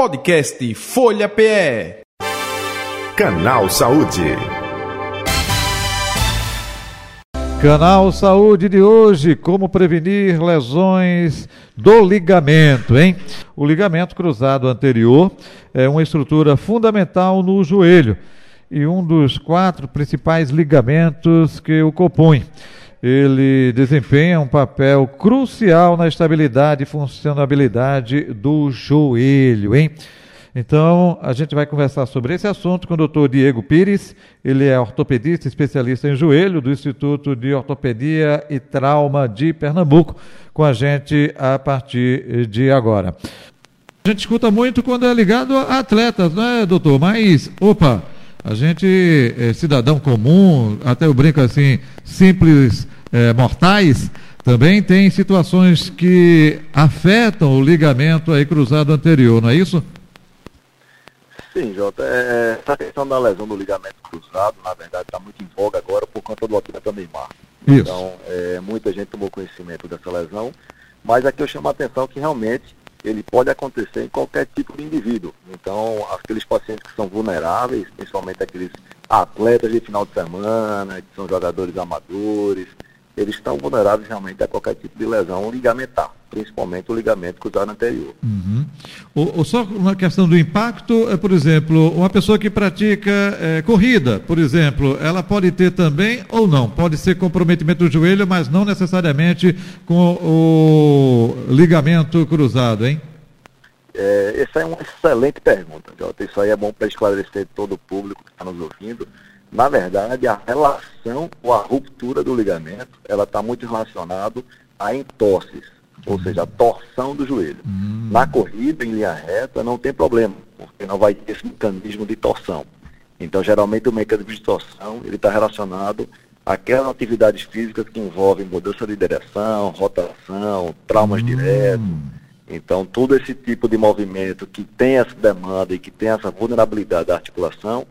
Podcast Folha PE. Canal Saúde. Canal Saúde de hoje, como prevenir lesões do ligamento, hein? O ligamento cruzado anterior é uma estrutura fundamental no joelho e um dos quatro principais ligamentos que o compõem. Ele desempenha um papel crucial na estabilidade e funcionabilidade do joelho, hein? Então, a gente vai conversar sobre esse assunto com o doutor Diego Pires. Ele é ortopedista especialista em joelho do Instituto de Ortopedia e Trauma de Pernambuco, com a gente a partir de agora. A gente escuta muito quando é ligado a atletas, não é, doutor? Mas, opa, a gente é cidadão comum, até eu brinco assim, simples é, mortais, também tem situações que afetam o ligamento aí cruzado anterior, não é isso? Sim, Jota. É, essa questão da lesão do ligamento cruzado, na verdade, está muito em voga agora por conta do atleta Neymar. Isso. Então, é, muita gente tomou conhecimento dessa lesão, mas aqui eu chamo a atenção que realmente ele pode acontecer em qualquer tipo de indivíduo. Então, aqueles pacientes que são vulneráveis, principalmente aqueles atletas de final de semana, que são jogadores amadores, eles estão vulneráveis realmente a qualquer tipo de lesão ligamentar, principalmente o ligamento cruzado anterior. Uhum. Só uma questão do impacto, é, por exemplo, uma pessoa que pratica é, corrida, por exemplo, ela pode ter também ou não? Pode ser comprometimento do joelho, mas não necessariamente com o ligamento cruzado, hein? É, essa é uma excelente pergunta, Jota. Isso aí é bom para esclarecer todo o público que está nos ouvindo. Na verdade, a relação ou a ruptura do ligamento, ela está muito relacionado a entorses, ou uhum. seja, a torção do joelho. Uhum. Na corrida, em linha reta, não tem problema, porque não vai ter esse mecanismo de torção. Então, geralmente, o mecanismo de torção, ele está relacionado àquelas atividades físicas que envolvem mudança de direção, rotação, traumas uhum. diretos. Então, todo esse tipo de movimento que tem essa demanda e que tem essa vulnerabilidade da articulação,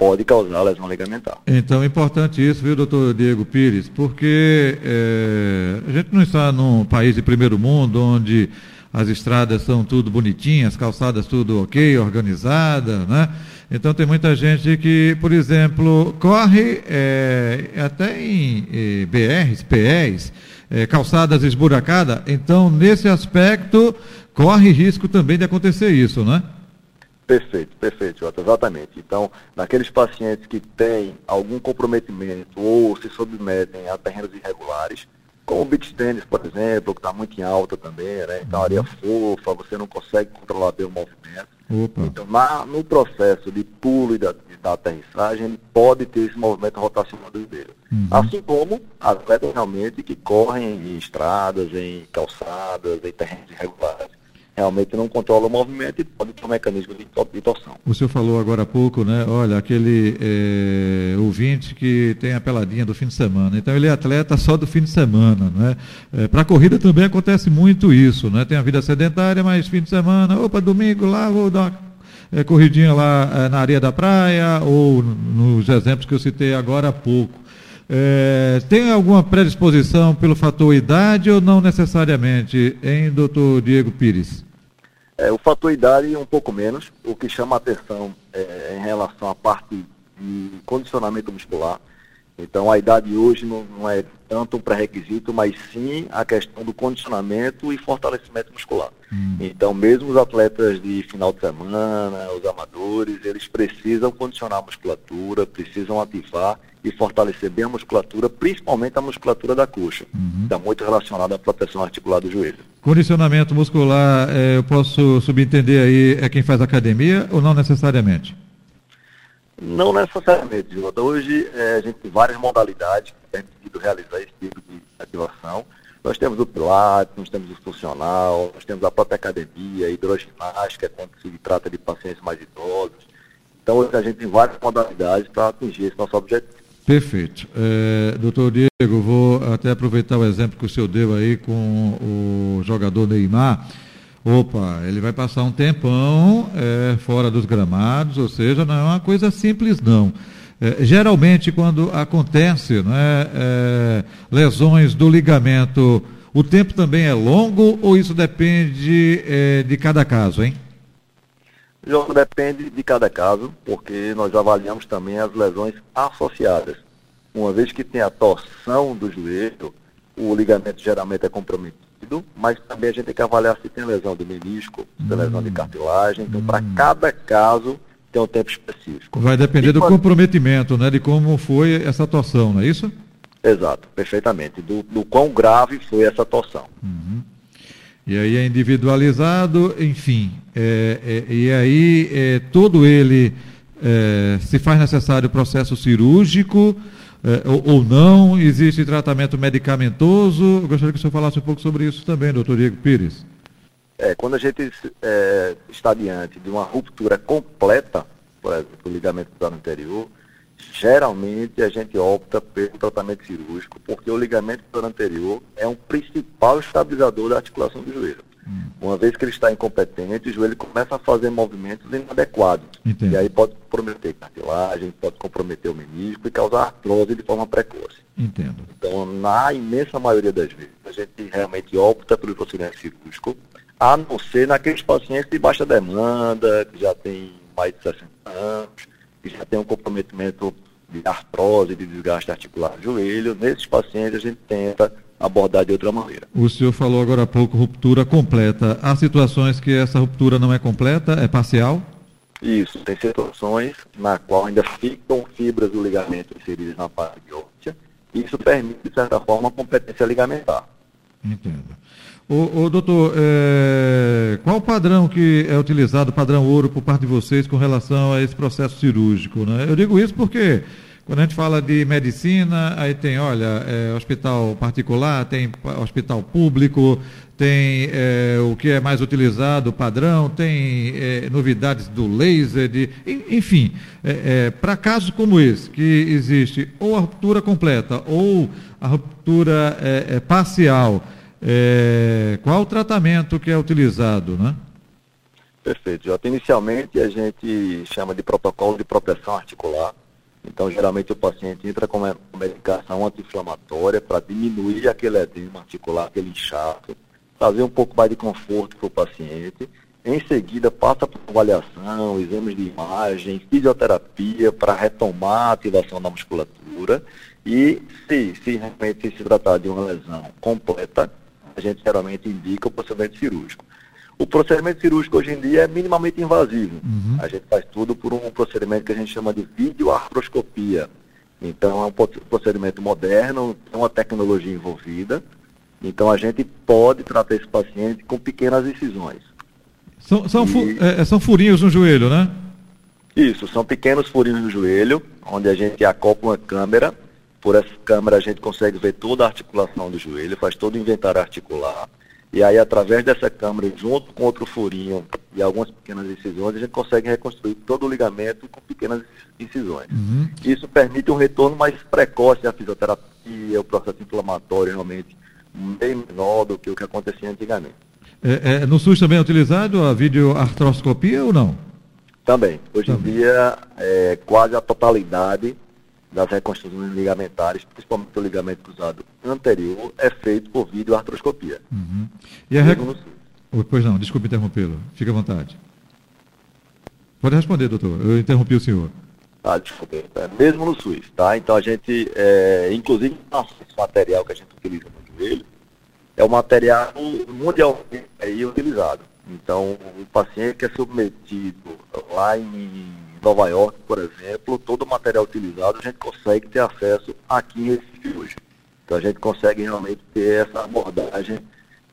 pode causar lesão ligamentar. Então é importante isso, viu, doutor Diego Pires, porque é, a gente não está num país de primeiro mundo onde as estradas são tudo bonitinhas, calçadas tudo ok, organizada, né? Então tem muita gente que, por exemplo, corre é, até em é, BRs, PEs, é, calçadas esburacadas. Então, nesse aspecto, corre risco também de acontecer isso, né? Perfeito, perfeito, Jota, exatamente. Então, naqueles pacientes que têm algum comprometimento ou se submetem a terrenos irregulares, como o beach tennis, por exemplo, que está muito em alta também, né? Então, areia uhum. fofa, você não consegue controlar bem o movimento. Opa. Então, na, no processo de pulo e da, da aterrissagem, ele pode ter esse movimento rotacional do joelho. Uhum. Assim como atletas realmente que correm em estradas, em calçadas, em terrenos irregulares realmente não controla o movimento e pode ter um mecanismo de, torção. O senhor falou agora há pouco, né? Olha, aquele é, ouvinte que tem a peladinha do fim de semana. Então ele é atleta só do fim de semana, né? É, Para a corrida também acontece muito isso, né? Tem a vida sedentária, mas fim de semana, opa, domingo lá, vou dar uma é, corridinha lá na areia da praia, ou nos exemplos que eu citei agora há pouco. É, tem alguma predisposição pelo fator idade ou não necessariamente, hein, doutor Diego Pires? É, o fator idade um pouco menos. O que chama atenção é, em relação à parte de condicionamento muscular. Então a idade hoje não, não é tanto um pré-requisito, mas sim a questão do condicionamento e fortalecimento muscular. Hum. Então mesmo os atletas de final de semana, os amadores, eles precisam condicionar a musculatura, precisam ativar e fortalecer bem a musculatura, principalmente a musculatura da coxa. Uhum. Está muito relacionada à proteção articular do joelho. Condicionamento muscular, é, eu posso subentender aí, é quem faz academia ou não necessariamente? Não necessariamente, Jota. Hoje é, a gente tem várias modalidades que permitido realizar esse tipo de ativação. Nós temos o pilates, nós temos o funcional, nós temos a própria academia, a hidroginástica, quando se trata de pacientes mais idosos. Então hoje a gente tem várias modalidades para atingir esse nosso objetivo. Perfeito. É, doutor Diego, vou até aproveitar o exemplo que o senhor deu aí com o jogador Neymar. Opa, ele vai passar um tempão é, fora dos gramados, ou seja, não é uma coisa simples não. É, geralmente quando acontece né, é, lesões do ligamento, o tempo também é longo ou isso depende é, de cada caso, hein? Jogo depende de cada caso, porque nós avaliamos também as lesões associadas. Uma vez que tem a torção do joelho, o ligamento geralmente é comprometido, mas também a gente tem que avaliar se tem lesão do menisco, se tem lesão de hum. cartilagem. Então, hum. para cada caso, tem um tempo específico. Vai depender e do quando... comprometimento, né? De como foi essa torção, não é isso? Exato, perfeitamente. Do, do quão grave foi essa torção. Uhum. E aí é individualizado, enfim. É, é, e aí é, todo ele é, se faz necessário processo cirúrgico é, ou, ou, não? Existe tratamento medicamentoso? Eu gostaria que o senhor falasse um pouco sobre isso também, doutor Diego Pires. É, quando a gente é, está diante de uma ruptura completa, por exemplo, do ligamento cruzado anterior, geralmente a gente opta pelo tratamento cirúrgico, porque o ligamento cruzado anterior é um principal estabilizador da articulação do joelho. Hum. Uma vez que ele está incompetente, o joelho começa a fazer movimentos inadequados. Entendo. E aí pode comprometer cartilagem, pode comprometer o menisco e causar artrose de forma precoce. Entendo. Então, na imensa maioria das vezes, a gente realmente opta pelo procedimento cirúrgico, a não ser naqueles pacientes de baixa demanda, que já tem mais de 60 anos, que já tem um comprometimento de artrose, de desgaste articular do joelho. Nesses pacientes a gente tenta abordar de outra maneira. O senhor falou agora há pouco ruptura completa. Há situações que essa ruptura não é completa, é parcial? Isso, tem situações na qual ainda ficam fibras do ligamento inseridas na parte óssea. Isso permite, de certa forma, a competência ligamentar. Entendo. O, o doutor, é, qual o padrão que é utilizado, padrão ouro, por parte de vocês com relação a esse processo cirúrgico? Né? Eu digo isso porque quando a gente fala de medicina, aí tem, olha, é, hospital particular, tem hospital público, tem é, o que é mais utilizado, padrão, tem é, novidades do laser, de, enfim, é, é, para casos como esse, que existe ou a ruptura completa ou a ruptura é, parcial, é, qual o tratamento que é utilizado, né? Perfeito, Jota. Inicialmente a gente chama de protocolo de proteção articular. Então, geralmente o paciente entra com medicação anti-inflamatória para diminuir aquele edema articular, aquele inchaço, trazer um pouco mais de conforto para o paciente. Em seguida, passa por avaliação, exames de imagem, fisioterapia para retomar a ativação da musculatura. E se, se realmente se tratar de uma lesão completa, a gente geralmente indica o procedimento cirúrgico. O procedimento cirúrgico hoje em dia é minimamente invasivo. Uhum. A gente faz tudo por um procedimento que a gente chama de videoartroscopia. Então é um procedimento moderno, tem uma tecnologia envolvida. Então a gente pode tratar esse paciente com pequenas incisões. São, são, e... fu é, são furinhos no joelho, né? Isso, são pequenos furinhos no joelho, onde a gente acopla uma câmera por essa câmera a gente consegue ver toda a articulação do joelho, faz todo o inventário articular. E aí, através dessa câmera, junto com outro furinho e algumas pequenas incisões, a gente consegue reconstruir todo o ligamento com pequenas incisões. Uhum. Isso permite um retorno mais precoce à fisioterapia, o processo inflamatório realmente bem menor do que o que acontecia antigamente. É, é, no SUS também é utilizado a videoartroscopia ou não? Também. Hoje também. em dia, é, quase a totalidade das reconstruções ligamentares, principalmente o ligamento cruzado anterior, é feito por videoartroscopia. Uhum. E a rec... oh, pois não, desculpe interrompê-lo. Fique à vontade. Pode responder, doutor. Eu interrompi o senhor. Ah, desculpe. É mesmo no SUS, tá? Então a gente, é, inclusive, esse material que a gente utiliza no joelho, é o material mundialmente aí utilizado. Então, o paciente que é submetido lá em Nova York, por exemplo, todo o material utilizado a gente consegue ter acesso aqui em Recife hoje. Então a gente consegue realmente ter essa abordagem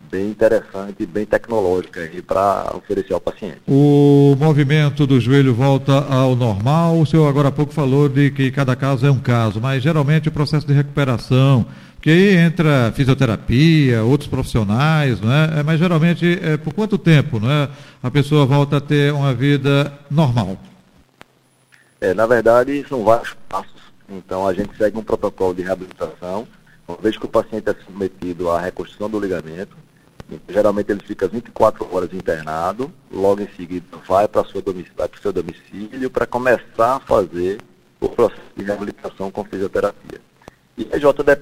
bem interessante, bem tecnológica para oferecer ao paciente. O movimento do joelho volta ao normal. O senhor agora há pouco falou de que cada caso é um caso, mas geralmente o processo de recuperação, que aí entra fisioterapia, outros profissionais, não é? Mas geralmente é por quanto tempo, não é? A pessoa volta a ter uma vida normal. É, na verdade, são vários passos. Então, a gente segue um protocolo de reabilitação. Uma vez que o paciente é submetido à reconstrução do ligamento, geralmente ele fica 24 horas internado, logo em seguida vai para o seu domicílio para começar a fazer o processo de reabilitação com fisioterapia. E a J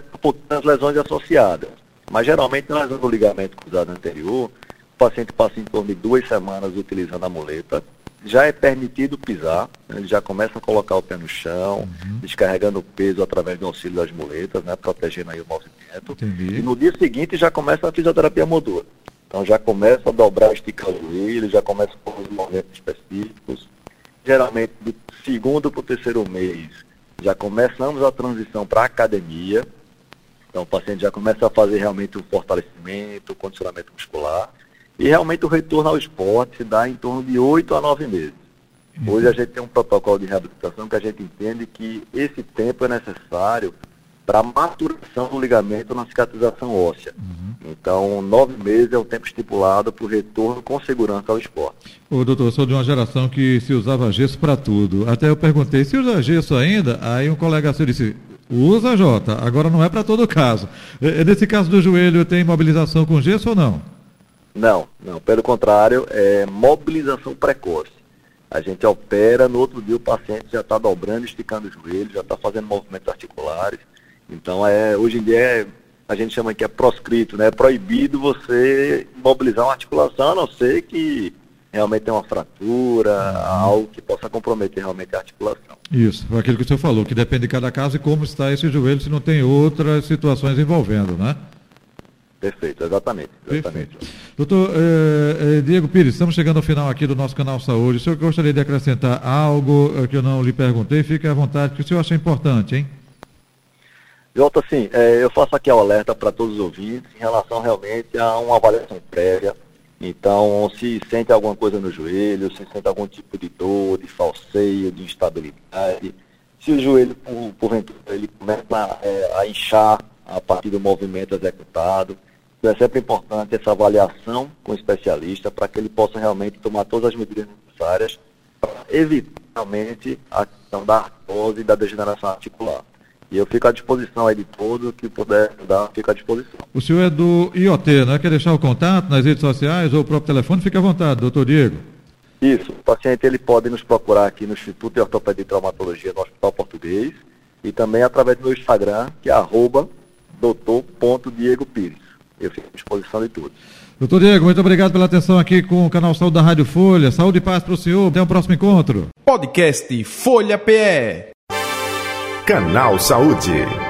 as lesões associadas, mas geralmente na lesão do ligamento cruzado anterior, o paciente passa em torno de duas semanas utilizando a muleta, já é permitido pisar, né? ele já começa a colocar o pé no chão, uhum. descarregando o peso através do auxílio das muletas, né? protegendo aí o movimento. Entendi. E no dia seguinte já começa a fisioterapia motora. Então já começa a dobrar, esticar o joelho, já começa com os movimentos específicos. Geralmente do segundo para o terceiro mês já começamos a transição para a academia. Então o paciente já começa a fazer realmente o fortalecimento, o condicionamento muscular. E realmente o retorno ao esporte se dá em torno de oito a nove meses. Hoje a gente tem um protocolo de reabilitação que a gente entende que esse tempo é necessário para a maturação do ligamento na cicatrização óssea. Uhum. Então, nove meses é o tempo estipulado para o retorno com segurança ao esporte. Ô, doutor, eu sou de uma geração que se usava gesso para tudo. Até eu perguntei, se usa gesso ainda? Aí um colega seu disse, usa, Jota, agora não é para todo caso. Nesse caso do joelho, tem mobilização com gesso ou não? Não, não. Pelo contrário, é mobilização precoce. A gente opera, no outro dia o paciente já está dobrando, esticando os joelhos, já está fazendo movimentos articulares. Então, é, hoje em dia, é, a gente chama que é proscrito, né? É proibido você mobilizar uma articulação, a não ser que realmente tenha uma fratura, algo que possa comprometer realmente a articulação. Isso, foi aquilo que o senhor falou, que depende de cada caso e como está esse joelho, se não tem outras situações envolvendo, né? Perfeito, exatamente. exatamente. Perfeito. Doutor eh, eh, Diego Pires, estamos chegando ao final aqui do nosso canal Saúde. O senhor gostaria de acrescentar algo eh, que eu não lhe perguntei? Fique à vontade, que o senhor acha importante, hein? Jota, assim, eh, eu faço aqui o alerta para todos os ouvintes em relação realmente a uma avaliação prévia. Então, se sente alguma coisa no joelho, se sente algum tipo de dor, de falseio, de instabilidade, se o joelho, por, porventura, ele começa a, eh, a inchar a partir do movimento executado, então é sempre importante essa avaliação com o especialista para que ele possa realmente tomar todas as medidas necessárias para evitar realmente a questão da artrose e da degeneração articular. E eu fico à disposição aí de todos que puder ajudar, fico à disposição. O senhor é do IoT, né? Quer deixar o contato nas redes sociais ou o próprio telefone? Fique à vontade, doutor Diego. Isso, o paciente ele pode nos procurar aqui no Instituto de Ortopedia e Traumatologia do Hospital Português e também através do meu Instagram, que é arroba doutor.diego Pires. Eu fico à disposição de todos. Doutor Diego, muito obrigado pela atenção aqui com o canal Saúde da Rádio Folha. Saúde e paz para o senhor. Até o próximo encontro. Podcast Folha PE. Canal Saúde.